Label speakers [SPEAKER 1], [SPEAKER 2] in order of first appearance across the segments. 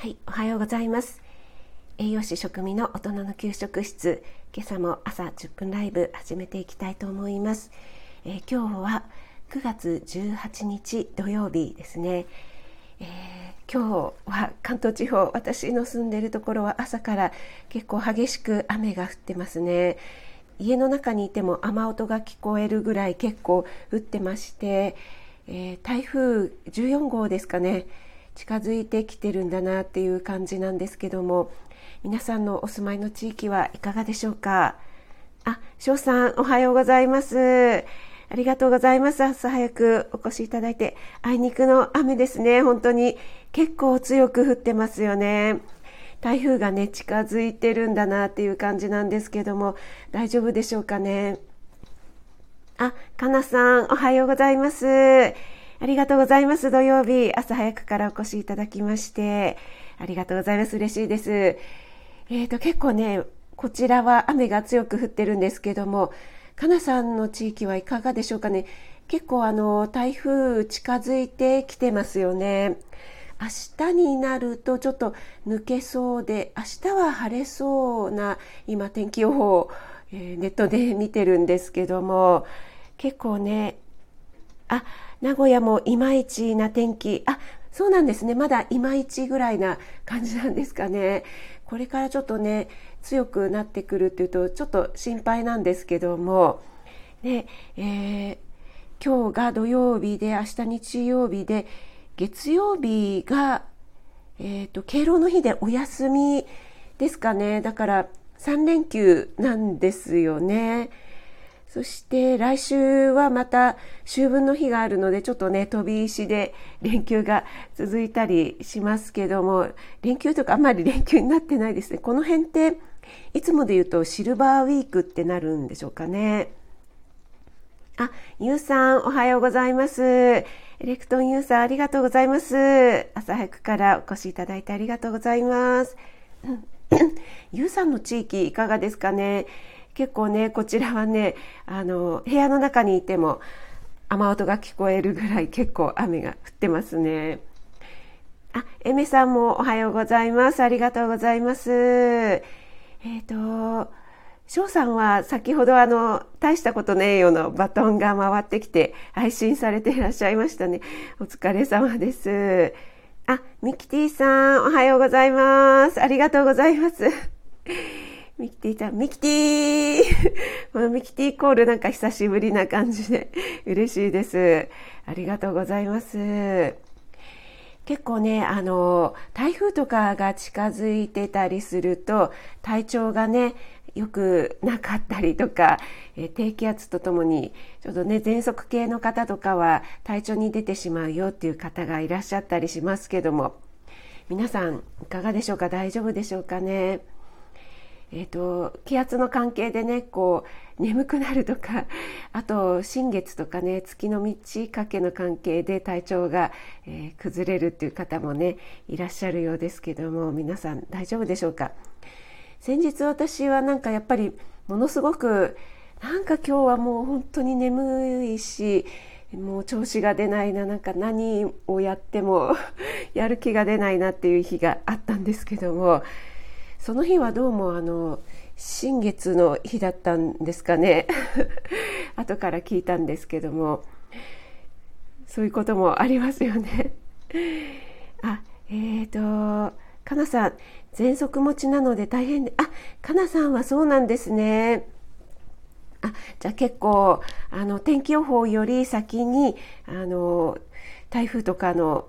[SPEAKER 1] はい、おはようございます。栄養士食味の大人の給食室、今朝も朝10分ライブ始めていきたいと思います。えー、今日は9月18日土曜日ですね。えー、今日は関東地方、私の住んでいるところは朝から結構激しく雨が降ってますね。家の中にいても雨音が聞こえるぐらい結構降ってまして、えー、台風14号ですかね。近づいてきてるんだなっていう感じなんですけども皆さんのお住まいの地域はいかがでしょうか？あ、翔さんおはようございます。ありがとうございます。朝早くお越しいただいてあいにくの雨ですね。本当に結構強く降ってますよね。台風がね近づいてるんだなっていう感じなんですけども大丈夫でしょうかね？あ、かなさんおはようございます。ありがとうございます。土曜日、朝早くからお越しいただきまして、ありがとうございます。嬉しいです。えっ、ー、と、結構ね、こちらは雨が強く降ってるんですけども、かなさんの地域はいかがでしょうかね。結構あの、台風近づいてきてますよね。明日になるとちょっと抜けそうで、明日は晴れそうな、今天気予報、えー、ネットで見てるんですけども、結構ね、あ、名古屋もいまいちな天気。あ、そうなんですね。まだいまいちぐらいな感じなんですかね。これからちょっとね、強くなってくるっていうと、ちょっと心配なんですけども、ね、えー、今日が土曜日で、明日日曜日で、月曜日が、えっ、ー、と、敬老の日でお休みですかね。だから3連休なんですよね。そして来週はまた秋分の日があるのでちょっとね飛び石で連休が続いたりしますけども連休とかあんまり連休になってないですね。この辺っていつもで言うとシルバーウィークってなるんでしょうかね。あ、ゆうさんおはようございます。エレクトンユーさんありがとうございます。朝早くからお越しいただいてありがとうございます。ゆうさんの地域いかがですかね。結構ねこちらはねあの部屋の中にいても雨音が聞こえるぐらい結構雨が降ってますね。あ、エメさんもおはようございます。ありがとうございます。えっ、ー、と、翔さんは先ほどあの、大したことねえよのバトンが回ってきて配信されていらっしゃいましたね。お疲れ様です。あ、ミキティさん、おはようございます。ありがとうございます。ミキティちゃん、ミキティこの ミキティコールなんか久しぶりな感じで嬉しいです。ありがとうございます。結構ね、あの、台風とかが近づいてたりすると、体調がね、良くなかったりとか、え低気圧とともに、ちょっとね、喘息系の方とかは体調に出てしまうよっていう方がいらっしゃったりしますけども、皆さんいかがでしょうか？大丈夫でしょうかね？えーと、気圧の関係でねこう眠くなるとか あと新月とかね月の満ち欠けの関係で体調が、えー、崩れるっていう方もねいらっしゃるようですけども皆さん大丈夫でしょうか？先日私はなんかやっぱりものすごくなんか今日はもう本当に眠いしもう調子が出ないななんか何をやっても やる気が出ないなっていう日があったんですけどもその日はどうもあの新月の日だったんですかね。後から聞いたんですけどもそういうこともありますよね。あえーとかなさん喘息持ちなので大変であかなさんはそうなんですね。あじゃあ結構あの天気予報より先にあの台風とかの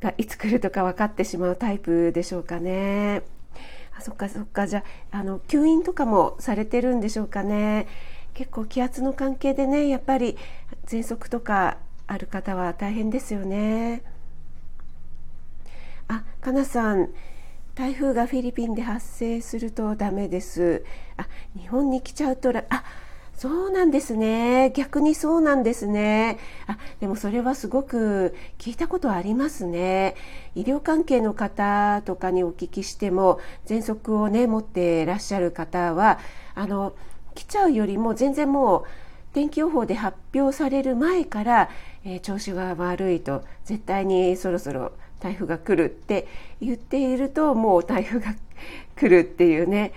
[SPEAKER 1] がいつ来るとか分かってしまうタイプでしょうかね。あそっかそっか。じゃあの吸引とかもされてるんでしょうかね。結構気圧の関係でねやっぱり喘息とかある方は大変ですよね。あかなさん。台風がフィリピンで発生するとダメです。あ日本に来ちゃうとあそうなんですね。逆にそうなんですね。あ、でもそれはすごく聞いたことありますね。医療関係の方とかにお聞きしても、喘息をね、持っていらっしゃる方は、あの、来ちゃうよりも全然もう天気予報で発表される前から、えー、調子が悪いと絶対にそろそろ台風が来るって言っているともう台風が来るっていうね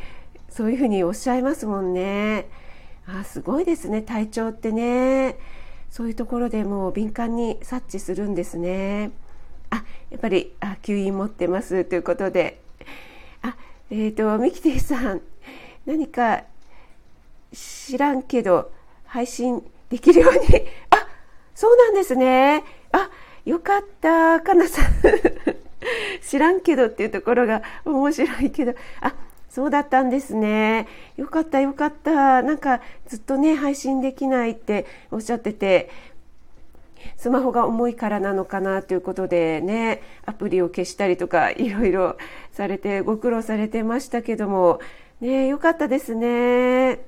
[SPEAKER 1] そういうふうにおっしゃいますもんねあすごいですね体調ってね。そういうところでもう敏感に察知するんですね。あやっぱりあ吸引持ってますということで。あえっ、ー、とミキティさん何か知らんけど配信できるように。あそうなんですね。あよかったかなさん。知らんけどっていうところが面白いけど。あそうだったんですね。よかったよかった。なんかずっとね配信できないっておっしゃっててスマホが重いからなのかなということでねアプリを消したりとかいろいろされてご苦労されてましたけどもねよかったですね。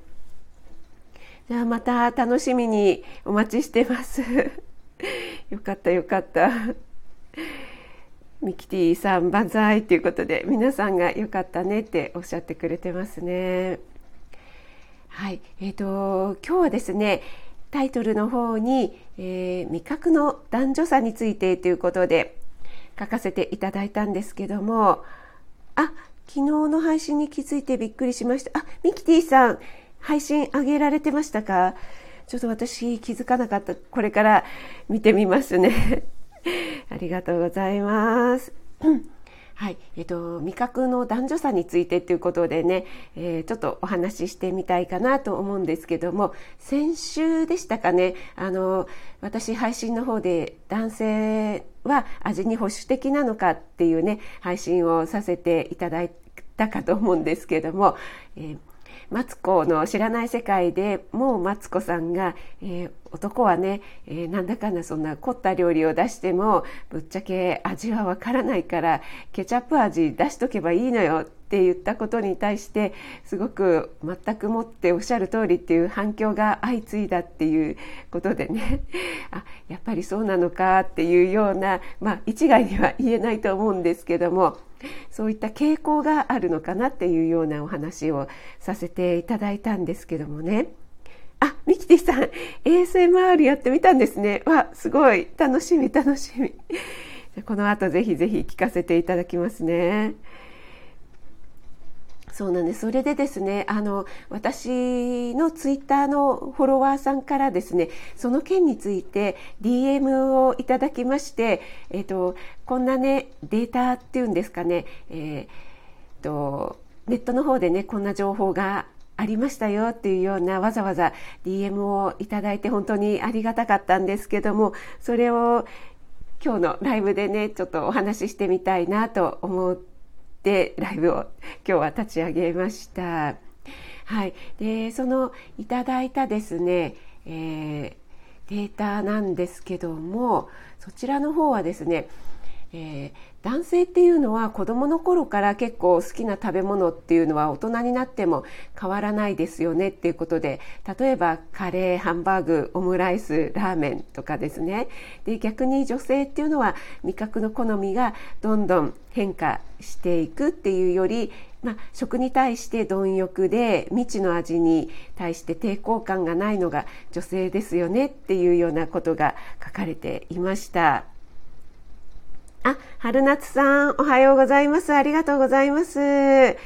[SPEAKER 1] じゃあまた楽しみにお待ちしてます。よかったよかった。ミキティさん万歳ということで皆さんが良かったねっておっしゃってくれてますね。はい、えーと、今日はですねタイトルの方に、えー、味覚の男女差についてということで書かせていただいたんですけどもあ昨日の配信に気づいてびっくりしましたあミキティさん配信上げられてましたか？ちょっと私気づかなかった。これから見てみますね。ありがとうございます。はい、えっと、味覚の男女差についてということでね、えー、ちょっとお話ししてみたいかなと思うんですけども、先週でしたかね、あの、私配信の方で男性は味に保守的なのかっていうね、配信をさせていただいたかと思うんですけども、えーマツコの知らない世界でもうマツコさんが、えー、男はね、えー、なんだかんだそんな凝った料理を出してもぶっちゃけ味はわからないからケチャップ味出しとけばいいのよって言ったことに対してすごく全くもっておっしゃる通りっていう反響が相次いだっていうことでね。あやっぱりそうなのかっていうようなまあ一概には言えないと思うんですけども。そういった傾向があるのかなっていうようなお話をさせていただいたんですけどもね。あミキティさん ASMR やってみたんですね。わすごい。楽しみ楽しみ。この後ぜひぜひ聞かせていただきますね。そうなんです。それでですね、あの、私のツイッターのフォロワーさんからですね、その件について DM をいただきまして、えっ、と、こんなね、データっていうんですかね、えっ、と、ネットの方でね、こんな情報がありましたよっていうようなわざわざ DM をいただいて本当にありがたかったんですけども、それを今日のライブでね、ちょっとお話ししてみたいなと思ってでライブを今日は立ち上げました。はい、でそのいただいたですね、えー、データなんですけどもそちらの方はですね、えー、男性っていうのは子どもの頃から結構好きな食べ物っていうのは大人になっても変わらないですよねっていうことで例えばカレーハンバーグオムライスラーメンとかですねで逆に女性っていうのは味覚の好みがどんどん変化していくっていうよりまあ、食に対して貪欲で未知の味に対して抵抗感がないのが女性ですよねっていうようなことが書かれていました。あ、春夏さん、おはようございます。ありがとうございます。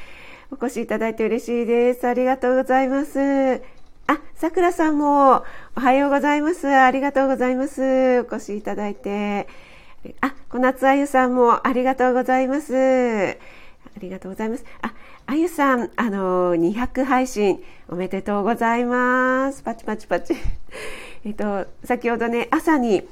[SPEAKER 1] お越しいただいて嬉しいです。ありがとうございます。あ、さくらさんも、おはようございます。ありがとうございます。お越しいただいて。あ、小夏あゆさんも、ありがとうございます。ありがとうございます。あ、あゆさん、あの、200配信、おめでとうございます。パチパチパチ。えっと、先ほどね、朝に、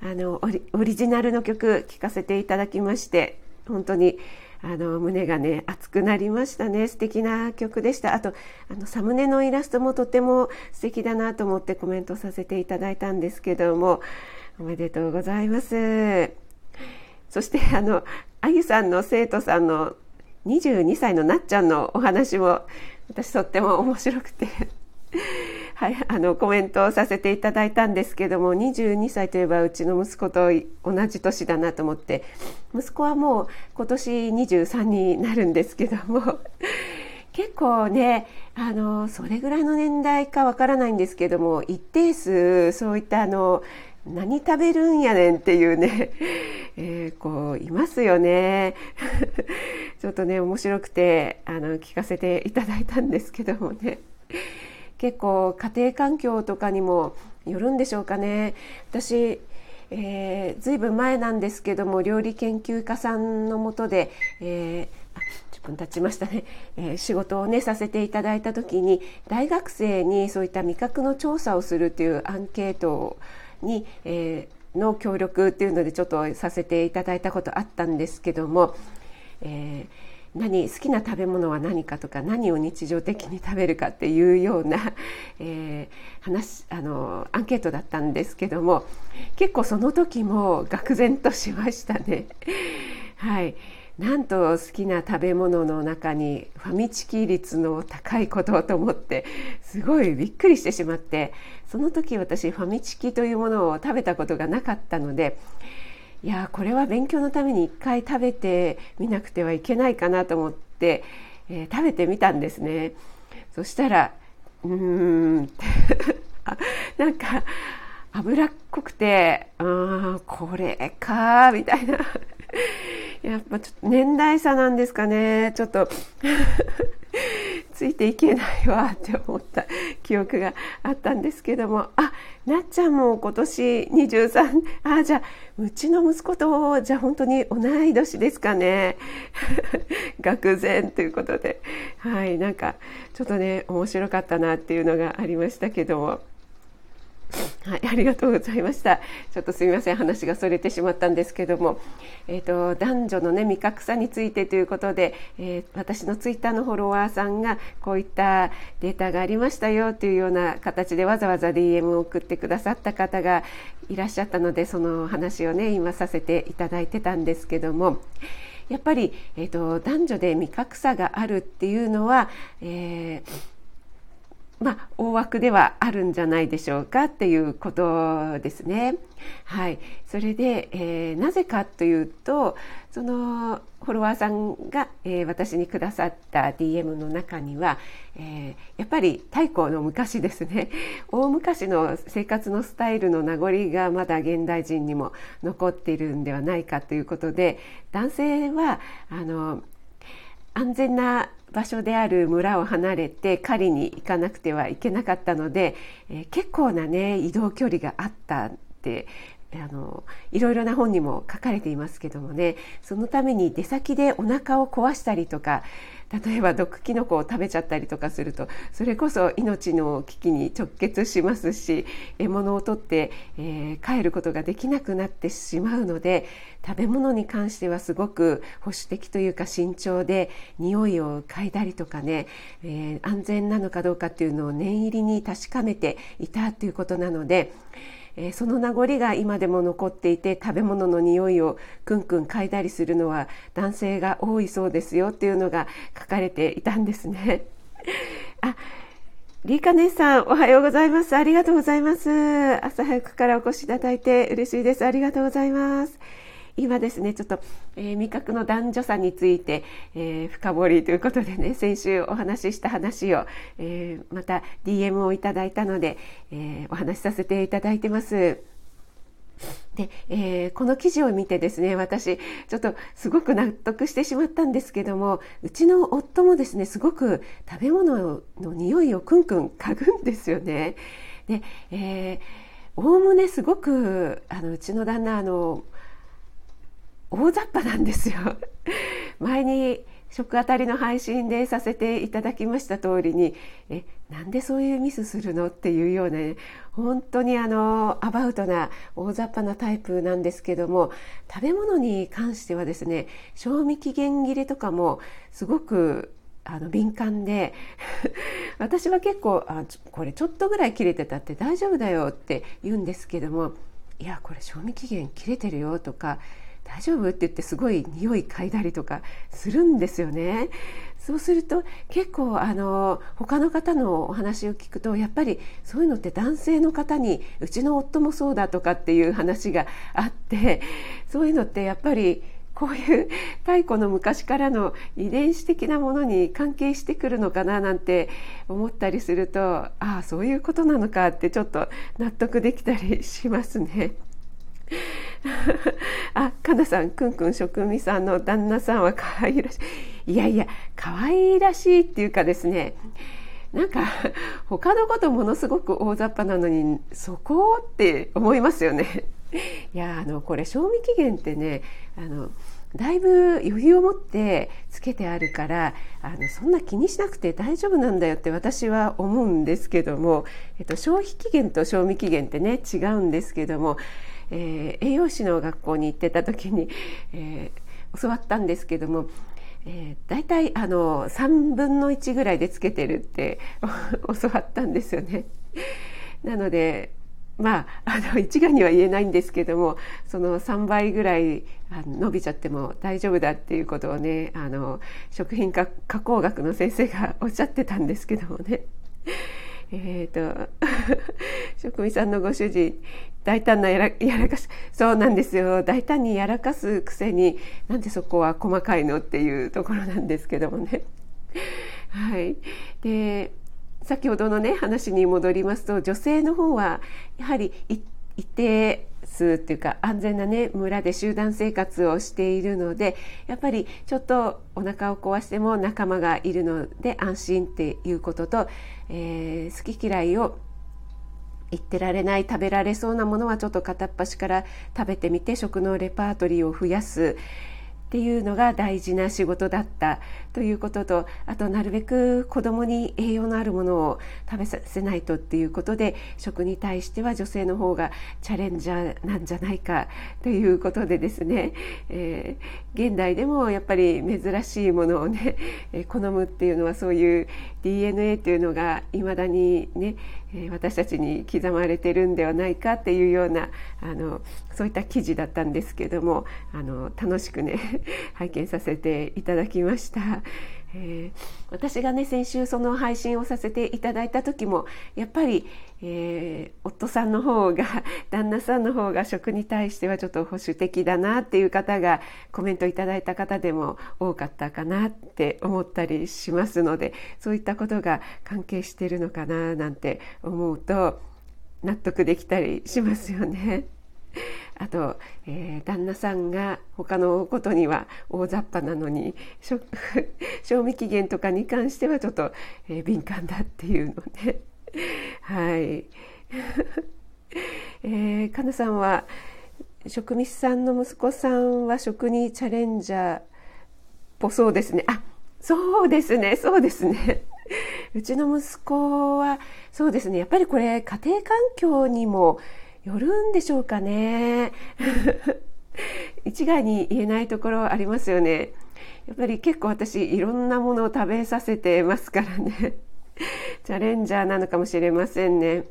[SPEAKER 1] あのオリジナルの曲聴かせていただきまして本当にあの胸がね熱くなりましたね。素敵な曲でした。あとあのサムネのイラストもとても素敵だなと思ってコメントさせていただいたんですけどもおめでとうございます。そしてあのあゆさんの生徒さんの22歳のなっちゃんのお話も私とっても面白くて。はい、あのコメントをさせていただいたんですけども22歳といえばうちの息子と同じ年だなと思って息子はもう今年23になるんですけども 結構ねあのそれぐらいの年代かわからないんですけども一定数そういったあの何食べるんやねんっていうね、えー、こういますよね。ちょっとね面白くてあの聞かせていただいたんですけどもね。結構家庭環境とかにもよるんでしょうかね。私えー、ずいぶん前なんですけども料理研究家さんのもとで、えー、10分経ちましたね、えー、仕事をねさせていただいた時に大学生にそういった味覚の調査をするっていうアンケートに、えー、の協力っていうのでちょっとさせていただいたことあったんですけども、えー何好きな食べ物は何かとか何を日常的に食べるかっていうような、えー、話あのアンケートだったんですけども結構その時も愕然としましたね。はいなんと好きな食べ物の中にファミチキ率の高いことと思ってすごいびっくりしてしまってその時私ファミチキというものを食べたことがなかったのでいやこれは勉強のために一回食べてみなくてはいけないかなと思って、えー、食べてみたんですね。そしたらうーん なんか脂っこくてああこれかみたいな。やっぱちょっと年代差なんですかね。ちょっと ついていけないわって思った記憶があったんですけども。あなっちゃんも今年23ああじゃあうちの息子とじゃあ本当に同い年ですかね 愕然ということではいなんかちょっとね面白かったなっていうのがありましたけども。はい、ありがとうございました。ちょっとすみません、話がそれてしまったんですけども、えっ、ー、と男女のね味覚差についてということで、えー、私のツイッターのフォロワーさんがこういったデータがありましたよというような形でわざわざ DM を送ってくださった方がいらっしゃったので、その話をね今させていただいてたんですけども。やっぱり、えーと、と男女で味覚差があるっていうのは、えーまあ、大枠ではあるんじゃないでしょうかっていうことですね。はい、それで、えー、なぜかというとそのフォロワーさんが、えー、私にくださった DM の中には、えー、やっぱり太古の昔ですね 大昔の生活のスタイルの名残がまだ現代人にも残っているんではないかということで男性はあの安全な場所である村を離れて狩りに行かなくてはいけなかったので、えー、結構なね移動距離があったってあのいろいろな本にも書かれていますけどもねそのために出先でお腹を壊したりとか例えば毒キノコを食べちゃったりとかするとそれこそ命の危機に直結しますし獲物を取って、えー、帰ることができなくなってしまうので食べ物に関してはすごく保守的というか慎重で匂いを嗅いだりとかね、えー、安全なのかどうかっていうのを念入りに確かめていたということなので。えー、その名残が今でも残っていて食べ物の匂いをくんくん嗅いだりするのは男性が多いそうですよっていうのが書かれていたんですね。あリーカ姉さん、おはようございます。ありがとうございます。朝早くからお越しいただいて嬉しいです。ありがとうございます。今ですねちょっと、えー、味覚の男女差について、えー、深掘りということでね先週お話しした話を、えー、また DM をいただいたので、えお話しさせていただいてます。で、えー、この記事を見てですね私ちょっとすごく納得してしまったんですけどもうちの夫もですねすごく食べ物の匂いをくんくん嗅ぐんですよね。で、えーおおむねすごくあのうちの旦那あの大雑把なんですよ。前に食あたりの配信でさせていただきました通りにえなんでそういうミスするのっていうような、ね、本当にあのアバウトな大雑把なタイプなんですけども食べ物に関してはですね賞味期限切れとかもすごくあの敏感で 私は結構あこれちょっとぐらい切れてたって大丈夫だよって言うんですけどもいやこれ賞味期限切れてるよとか大丈夫？って言ってすごい匂い嗅いだりとかするんですよね。そうすると結構あの他の方のお話を聞くとやっぱりそういうのって男性の方にうちの夫もそうだとかっていう話があってそういうのってやっぱりこういう太古の昔からの遺伝子的なものに関係してくるのかななんて思ったりするとああそういうことなのかってちょっと納得できたりしますね。あ、かなさん、くんくん職味さんの旦那さんは可愛らしい。いやいや、可愛らしいっていうかですね、なんか他のことものすごく大雑把なのにそこって思いますよね。いやあのこれ賞味期限ってねあのだいぶ余裕を持ってつけてあるからあのそんな気にしなくて大丈夫なんだよって私は思うんですけども、えっと、消費期限と賞味期限ってね違うんですけども、えー、栄養士の学校に行ってた時に、えー、教わったんですけどもえー、大体あの3分の1ぐらいでつけてるって 教わったんですよね。なのでまあ、あの一概には言えないんですけどもその3倍ぐらい伸びちゃっても大丈夫だっていうことをねあの食品加工学の先生が おっしゃってたんですけどもね。えっ、と 職味さんのご主人大胆なやらやらかしそうなんですよ大胆にやらかすくせになんでそこは細かいのっていうところなんですけどもね。はい、で先ほどのね話に戻りますと女性の方はやはり一定数っていうか安全なね村で集団生活をしているのでやっぱりちょっとお腹を壊しても仲間がいるので安心っていうことと、えー、好き嫌いを言ってられない食べられそうなものはちょっと片っ端から食べてみて食のレパートリーを増やす。っていうのが大事な仕事だったということとあとなるべく子どもに栄養のあるものを食べさせないとっていうことで食に対しては女性の方がチャレンジャーなんじゃないかということでですね、えー、現代でもやっぱり珍しいものをね、え好むっていうのはそういう DNA というのがいまだにね私たちに刻まれてるんではないかっていうようなあのそういった記事だったんですけどもあの楽しくね拝見させていただきました。えー、私がね先週その配信をさせていただいた時もやっぱり、えー、夫さんの方が 旦那さんの方が食に対してはちょっと保守的だなっていう方がコメントいただいた方でも多かったかなって思ったりしますのでそういったことが関係してるのかななんて思うと納得できたりしますよね。あと、えー、旦那さんが他のことには大雑把なのに 賞味期限とかに関してはちょっと、えー、敏感だっていうのねはい。えー、かなさんは職味さんの息子さんは食にチャレンジャーっぽそうですね。あそうですね。そうですね。うちの息子はそうですね。やっぱりこれ家庭環境にもよるんでしょうかね。一概に言えないところありますよね。やっぱり結構私いろんなものを食べさせてますからね。チャレンジャーなのかもしれませんね。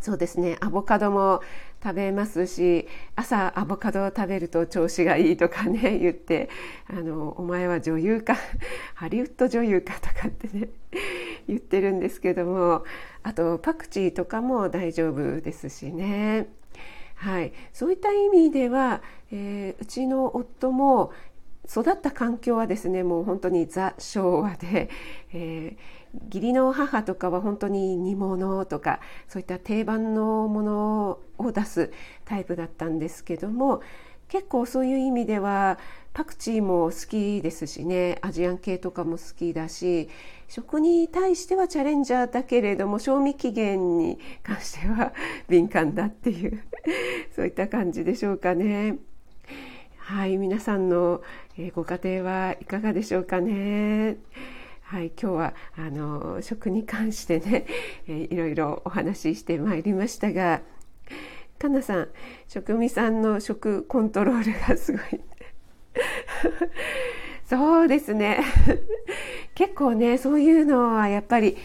[SPEAKER 1] そうですね。アボカドも食べますし朝アボカドを食べると調子がいいとかね 言ってあのお前は女優か ハリウッド女優かとかってね 言ってるんですけどもあとパクチーとかも大丈夫ですしね。はい、そういった意味では、えー、うちの夫も育った環境はですねもう本当にザ昭和で、えー、義理の母とかは本当に煮物とかそういった定番のものを出すタイプだったんですけども結構そういう意味ではパクチーも好きですしねアジアン系とかも好きだし食に対してはチャレンジャーだけれども賞味期限に関しては 敏感だっていうそういった感じでしょうかね。はい皆さんのえご家庭はいかがでしょうかね？はい、今日はあの食に関してね、えいろいろお話ししてまいりましたがかなさん食味さんの食コントロールがすごい。そうですね。結構ねそういうのはやっぱり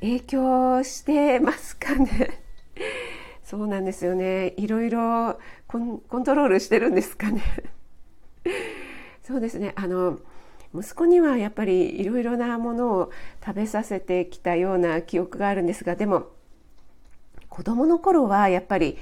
[SPEAKER 1] 影響してますかね？そうなんですよね。いろいろコントロールしてるんですかね？そうですね。あの息子にはやっぱりいろいろなものを食べさせてきたような記憶があるんですがでも子供の頃はやっぱり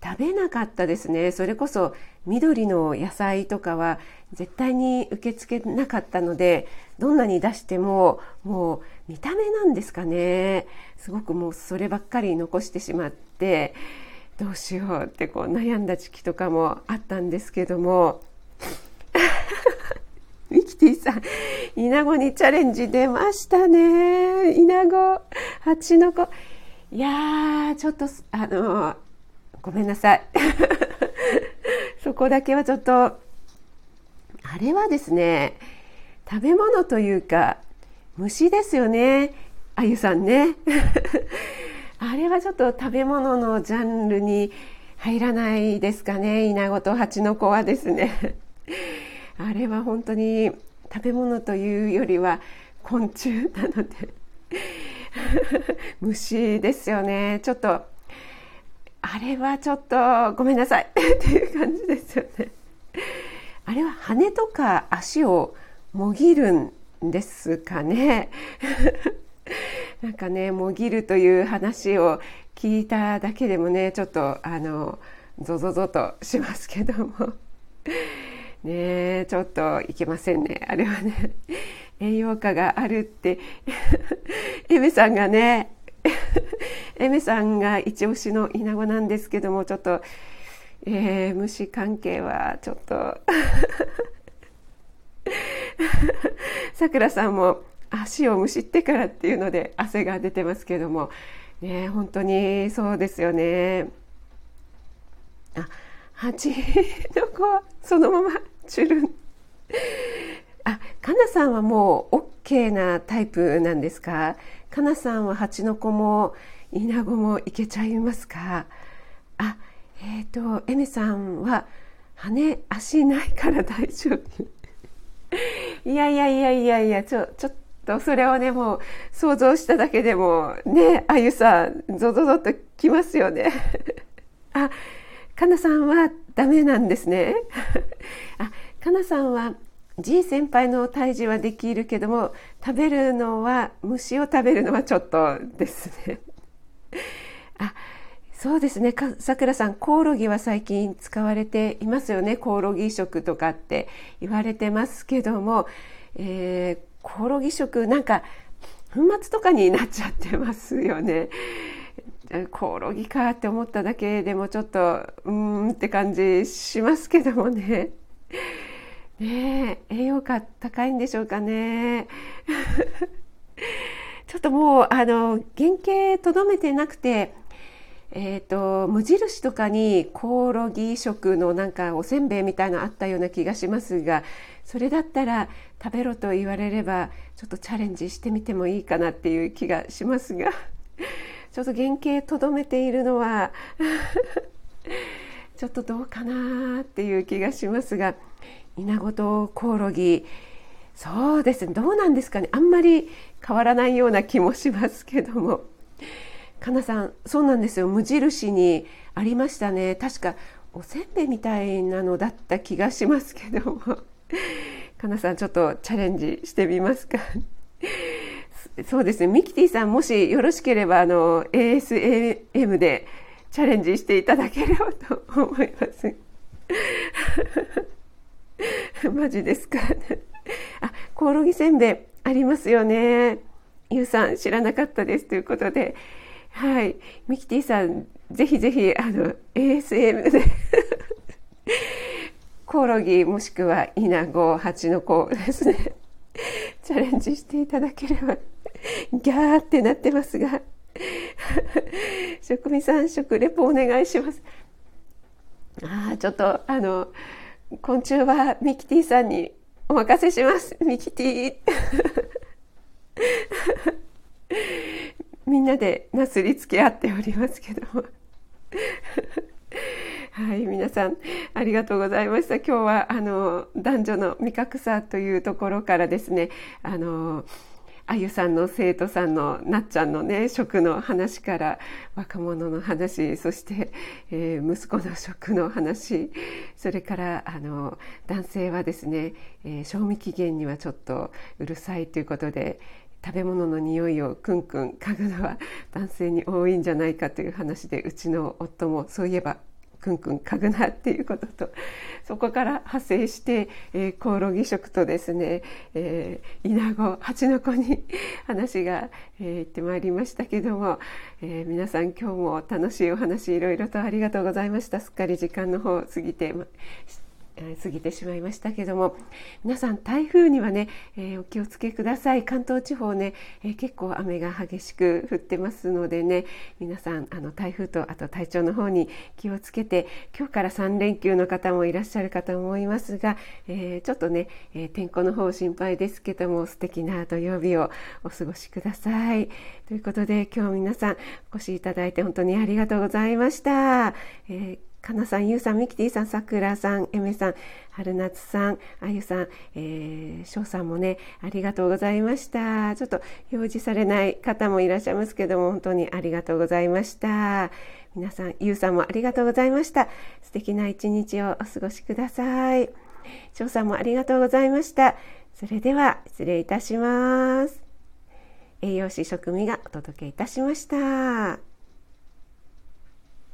[SPEAKER 1] 食べなかったですね。それこそ緑の野菜とかは絶対に受け付けなかったのでどんなに出してももう見た目なんですかね。すごくもうそればっかり残してしまってどうしようってこう悩んだ時期とかもあったんですけどもミキティさん、イナゴにチャレンジ出ましたね。イナゴ、蜂の子。いやー、ちょっと、あのごめんなさい。そこだけはちょっと、あれはですね、食べ物というか、虫ですよね。あゆさんね。あれはちょっと食べ物のジャンルに入らないですかね。イナゴとハチノコはですね。あれは本当に食べ物というよりは昆虫なので 虫ですよね。ちょっとあれはちょっとごめんなさい っていう感じですよね。あれは羽とか足をもぎるんですかね。なんかねもぎるという話を聞いただけでもねちょっとあのゾゾゾとしますけどもねちょっといけませんね。あれはね栄養価があるって。エメさんがね エメさんが一押しのイナゴなんですけどもちょっと、えー、虫関係はちょっと。さくらさんも足をむしってからっていうので汗が出てますけども。ね本当にそうですよね。あ蜂の子はそのままチュルンあかなさんはもう OK なタイプなんですか？かなさんは蜂の子もイナゴもいけちゃいますか？あえっ、ー、とエメさんは羽足ないから大丈夫。いやいやいやいやいやちょちょっとそれをねもう想像しただけでもねあゆさんゾゾゾっときますよね。あかなさんはダメなんですね。あかなさんは G 先輩の退治はできるけども食べるのは虫を食べるのはちょっとですね。あそうですね。さくらさんコオロギは最近使われていますよね。コオロギ食とかって言われてますけども、えー、コオロギ食なんか粉末とかになっちゃってますよね。コオロギかって思っただけでもちょっとうーんって感じしますけどもね。ねえ栄養価高いんでしょうかね。ちょっともうあの原型とどめてなくて、えーと、無印とかにコオロギ食のなんかおせんべいみたいなあったような気がしますがそれだったら食べろと言われればちょっとチャレンジしてみてもいいかなっていう気がしますがちょっと原型とどめているのは ちょっとどうかなっていう気がしますがイナゴとコオロギ。そうですね。どうなんですかね。あんまり変わらないような気もしますけども。かなさんそうなんですよ。無印にありましたね。確かおせんべいみたいなのだった気がしますけども。かなさんちょっとチャレンジしてみますか？そうですねミキティさんもしよろしければあの ASAM でチャレンジしていただければと思います マジですかあ、コオロギせんべいありますよね。ゆうさん知らなかったですということで、はい。ミキティさん、ぜひぜひ、あの、ASM で コオロギもしくはイナゴ、ハチノコですね。チャレンジしていただければ、ギャーってなってますが、職味さん食レポお願いします。ああ、ちょっと、あの、昆虫はミキティさんにお任せします。ミキティ。みんなでなすりつけ合っておりますけども。はい、皆さんありがとうございました。今日はあの男女の味覚差というところからですね、あのあゆさんの生徒さんのなっちゃんのね食の話から若者の話そして、えー、息子の食の話それからあの男性はですね、えー、賞味期限にはちょっとうるさいということで食べ物の匂いをクンクン嗅ぐのは男性に多いんじゃないかという話でうちの夫もそういえばくんくん嗅ぐなっていうことと そこから派生して、えー、コオロギ食とですね、えー、イナゴハチノコに話が、えー、行ってまいりましたけども、えー、皆さん今日も楽しいお話いろいろとありがとうございました。すっかり時間の方過ぎて、ま過ぎてしまいましたけども皆さん台風にはね、えー、お気をつけください関東地方ね、えー、結構雨が激しく降ってますのでね皆さんあの台風とあと体調の方に気をつけて今日から3連休の方もいらっしゃるかと思いますが、えー、ちょっとね、え天候の方心配ですけども素敵な土曜日をお過ごしください。ということで今日皆さんお越しいただいて本当にありがとうございました。えーかなさん、ゆうさん、みきてぃさん、さくらさん、えめさん、はるなつさん、あゆさん、えー、しょうさんもね、ありがとうございました。ちょっと表示されない方もいらっしゃいますけども、本当にありがとうございました。皆さん、ゆうさんもありがとうございました。素敵な一日をお過ごしください。しょうさんもありがとうございました。それでは、失礼いたします。栄養士食味がお届けいたしました。